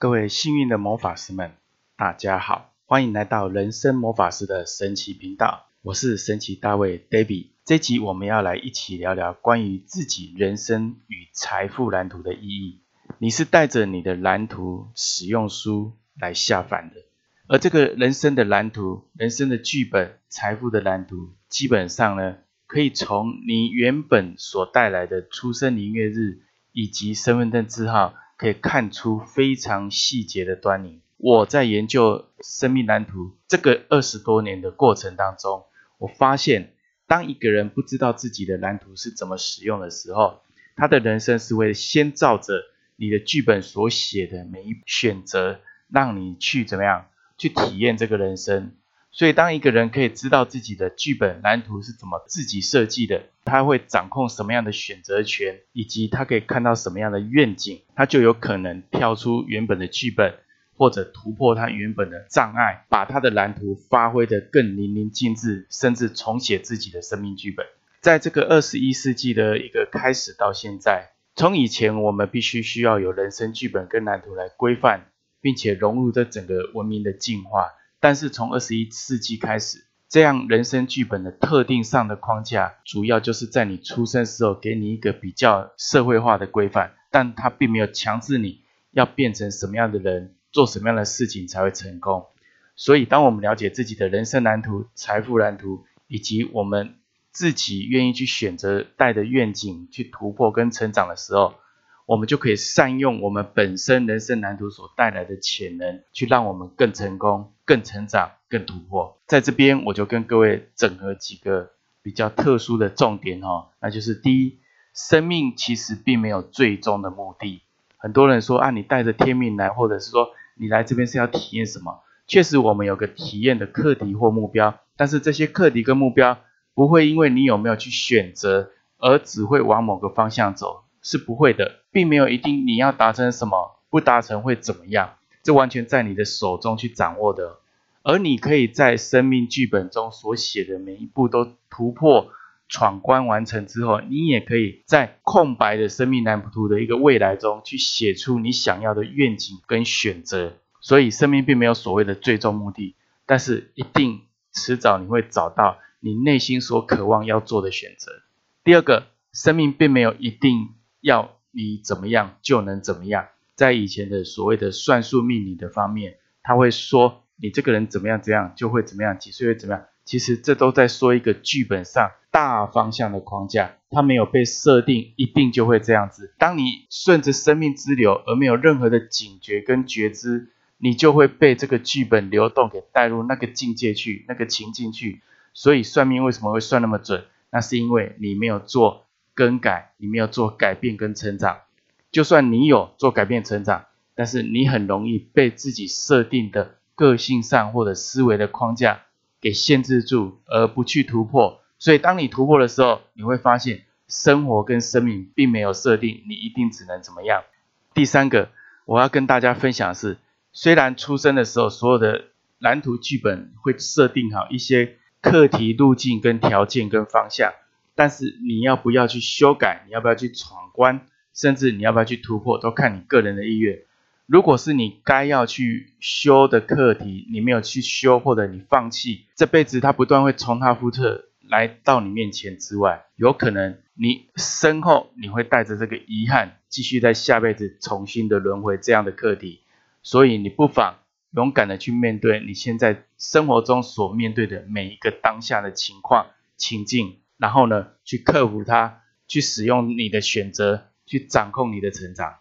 各位幸运的魔法师们，大家好，欢迎来到人生魔法师的神奇频道。我是神奇大卫 David。这集我们要来一起聊聊关于自己人生与财富蓝图的意义。你是带着你的蓝图使用书来下凡的，而这个人生的蓝图、人生的剧本、财富的蓝图，基本上呢，可以从你原本所带来的出生年月日以及身份证字号。可以看出非常细节的端倪。我在研究生命蓝图这个二十多年的过程当中，我发现，当一个人不知道自己的蓝图是怎么使用的时候，他的人生是会先照着你的剧本所写的每一选择，让你去怎么样去体验这个人生。所以，当一个人可以知道自己的剧本蓝图是怎么自己设计的，他会掌控什么样的选择权，以及他可以看到什么样的愿景，他就有可能跳出原本的剧本，或者突破他原本的障碍，把他的蓝图发挥得更淋漓尽致，甚至重写自己的生命剧本。在这个二十一世纪的一个开始到现在，从以前我们必须需要有人生剧本跟蓝图来规范，并且融入这整个文明的进化。但是从二十一世纪开始，这样人生剧本的特定上的框架，主要就是在你出生时候给你一个比较社会化的规范，但它并没有强制你要变成什么样的人，做什么样的事情才会成功。所以，当我们了解自己的人生蓝图、财富蓝图，以及我们自己愿意去选择带的愿景去突破跟成长的时候，我们就可以善用我们本身人生蓝图所带来的潜能，去让我们更成功。更成长、更突破，在这边我就跟各位整合几个比较特殊的重点哈，那就是第一，生命其实并没有最终的目的。很多人说啊，你带着天命来，或者是说你来这边是要体验什么？确实，我们有个体验的课题或目标，但是这些课题跟目标不会因为你有没有去选择而只会往某个方向走，是不会的，并没有一定你要达成什么，不达成会怎么样。这完全在你的手中去掌握的，而你可以在生命剧本中所写的每一步都突破闯关完成之后，你也可以在空白的生命蓝图的一个未来中去写出你想要的愿景跟选择。所以，生命并没有所谓的最终目的，但是一定迟早你会找到你内心所渴望要做的选择。第二个，生命并没有一定要你怎么样就能怎么样。在以前的所谓的算术命理的方面，他会说你这个人怎么样怎样就会怎么样，几岁会怎么样。其实这都在说一个剧本上大方向的框架，它没有被设定一定就会这样子。当你顺着生命之流而没有任何的警觉跟觉知，你就会被这个剧本流动给带入那个境界去，那个情境去。所以算命为什么会算那么准？那是因为你没有做更改，你没有做改变跟成长。就算你有做改变成长，但是你很容易被自己设定的个性上或者思维的框架给限制住，而不去突破。所以当你突破的时候，你会发现生活跟生命并没有设定你一定只能怎么样。第三个，我要跟大家分享的是，虽然出生的时候所有的蓝图剧本会设定好一些课题路径跟条件跟方向，但是你要不要去修改，你要不要去闯关？甚至你要不要去突破，都看你个人的意愿。如果是你该要去修的课题，你没有去修，或者你放弃，这辈子它不断会重蹈覆辙来到你面前之外，有可能你身后你会带着这个遗憾，继续在下辈子重新的轮回这样的课题。所以你不妨勇敢的去面对你现在生活中所面对的每一个当下的情况情境，然后呢，去克服它，去使用你的选择。去掌控你的成长。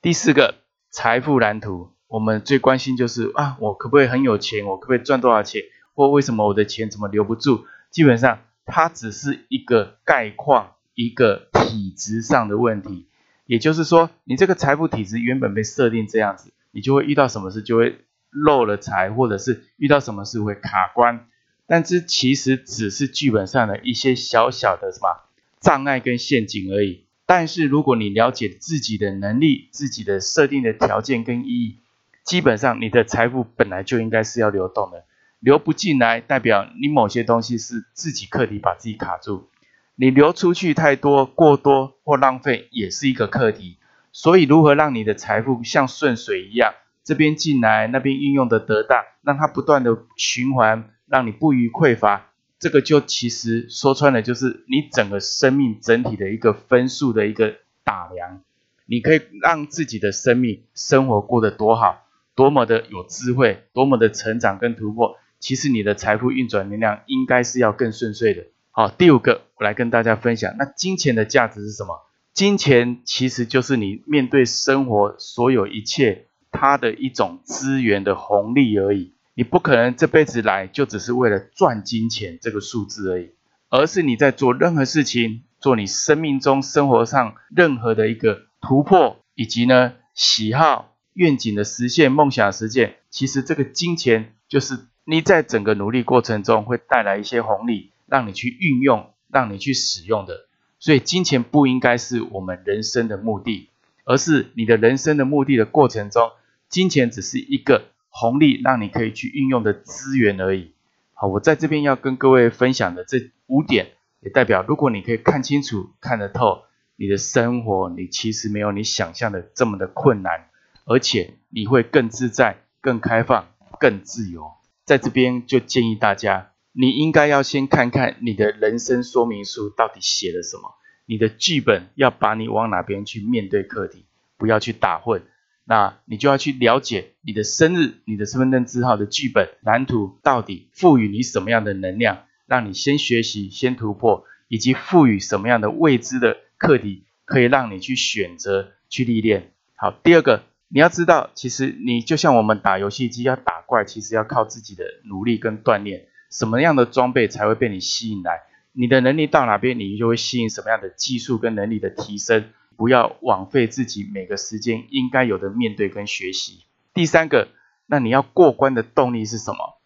第四个财富蓝图，我们最关心就是啊，我可不可以很有钱？我可不可以赚多少钱？或为什么我的钱怎么留不住？基本上，它只是一个概况，一个体质上的问题。也就是说，你这个财富体质原本被设定这样子，你就会遇到什么事就会漏了财，或者是遇到什么事会卡关。但这其实只是剧本上的一些小小的什么障碍跟陷阱而已。但是如果你了解自己的能力、自己的设定的条件跟意义，基本上你的财富本来就应该是要流动的，流不进来代表你某些东西是自己课题把自己卡住，你流出去太多、过多或浪费也是一个课题。所以如何让你的财富像顺水一样这边进来，那边运用的得当，让它不断的循环，让你不予匮乏。这个就其实说穿了，就是你整个生命整体的一个分数的一个打量。你可以让自己的生命生活过得多好，多么的有智慧，多么的成长跟突破。其实你的财富运转能量应该是要更顺遂的。好，第五个，我来跟大家分享，那金钱的价值是什么？金钱其实就是你面对生活所有一切它的一种资源的红利而已。你不可能这辈子来就只是为了赚金钱这个数字而已，而是你在做任何事情，做你生命中生活上任何的一个突破，以及呢喜好、愿景的实现、梦想实现，其实这个金钱就是你在整个努力过程中会带来一些红利，让你去运用、让你去使用的。所以金钱不应该是我们人生的目的，而是你的人生的目的的过程中，金钱只是一个。红利让你可以去运用的资源而已。好，我在这边要跟各位分享的这五点，也代表如果你可以看清楚、看得透你的生活，你其实没有你想象的这么的困难，而且你会更自在、更开放、更自由。在这边就建议大家，你应该要先看看你的人生说明书到底写了什么，你的剧本要把你往哪边去面对课题，不要去打混。那你就要去了解你的生日、你的身份证字号的剧本蓝图到底赋予你什么样的能量，让你先学习、先突破，以及赋予什么样的未知的课题，可以让你去选择、去历练。好，第二个，你要知道，其实你就像我们打游戏机要打怪，其实要靠自己的努力跟锻炼。什么样的装备才会被你吸引来？你的能力到哪边，你就会吸引什么样的技术跟能力的提升。不要枉费自己每个时间应该有的面对跟学习。第三个，那你要过关的动力是什么？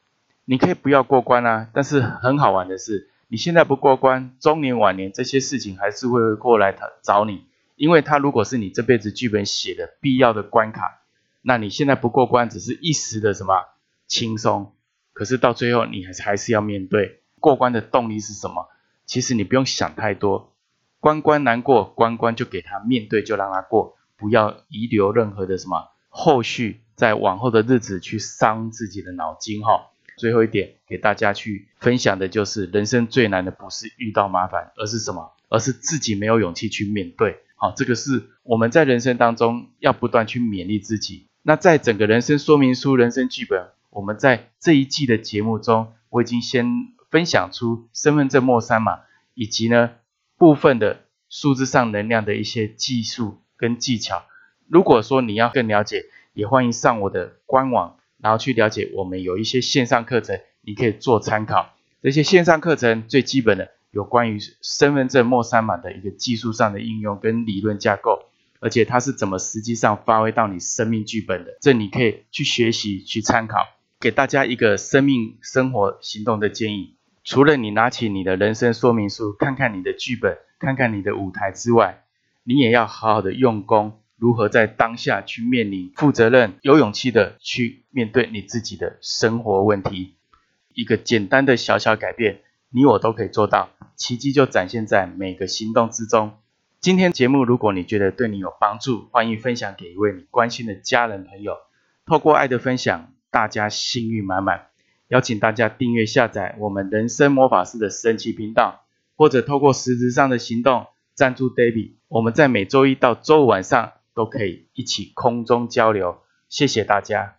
你可以不要过关啊，但是很好玩的是，你现在不过关，中年晚年这些事情还是会过来找你，因为他如果是你这辈子剧本写的必要的关卡，那你现在不过关只是一时的什么轻松，可是到最后你还是还是要面对过关的动力是什么？其实你不用想太多。关关难过，关关就给他面对，就让他过，不要遗留任何的什么后续，在往后的日子去伤自己的脑筋哈。最后一点给大家去分享的就是，人生最难的不是遇到麻烦，而是什么？而是自己没有勇气去面对。好，这个是我们在人生当中要不断去勉励自己。那在整个人生说明书、人生剧本，我们在这一季的节目中，我已经先分享出身份证末三码，以及呢。部分的数字上能量的一些技术跟技巧，如果说你要更了解，也欢迎上我的官网，然后去了解我们有一些线上课程，你可以做参考。这些线上课程最基本的有关于身份证末三码的一个技术上的应用跟理论架构，而且它是怎么实际上发挥到你生命剧本的，这你可以去学习去参考，给大家一个生命生活行动的建议。除了你拿起你的人生说明书，看看你的剧本，看看你的舞台之外，你也要好好的用功，如何在当下去面临负责任、有勇气的去面对你自己的生活问题。一个简单的小小改变，你我都可以做到，奇迹就展现在每个行动之中。今天节目，如果你觉得对你有帮助，欢迎分享给一位你关心的家人朋友。透过爱的分享，大家幸运满满。邀请大家订阅下载我们人生魔法师的神奇频道，或者透过实质上的行动赞助 David。我们在每周一到周五晚上都可以一起空中交流。谢谢大家。